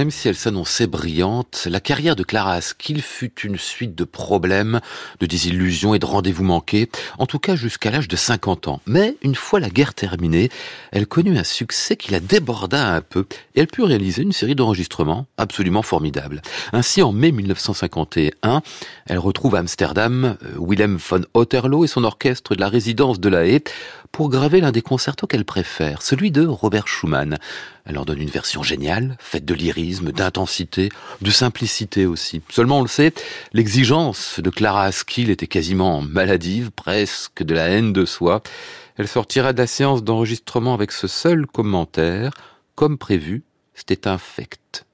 Même si elle s'annonçait brillante, la carrière de Clara Askill fut une suite de problèmes, de désillusions et de rendez-vous manqués, en tout cas jusqu'à l'âge de 50 ans. Mais une fois la guerre terminée, elle connut un succès qui la déborda un peu et elle put réaliser une série d'enregistrements absolument formidables. Ainsi, en mai 1951, elle retrouve à Amsterdam euh, Willem von Otterlo et son orchestre de la résidence de La Haye pour graver l'un des concertos qu'elle préfère, celui de Robert Schumann. Elle en donne une version géniale, faite de lyrisme, d'intensité, de simplicité aussi. Seulement, on le sait, l'exigence de Clara Askill était quasiment maladive, presque de la haine de soi. Elle sortira de la séance d'enregistrement avec ce seul commentaire, comme prévu, c'était infect.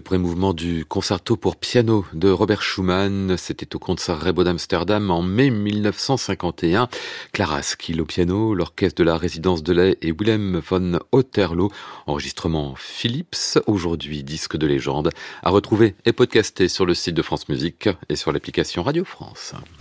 Premier mouvement du concerto pour piano de Robert Schumann. C'était au concert Rebo d'Amsterdam en mai 1951. Clara Skill au piano, l'orchestre de la résidence de lait et Willem von Otterlo. Enregistrement Philips, aujourd'hui disque de légende, à retrouver et podcasté sur le site de France Musique et sur l'application Radio France.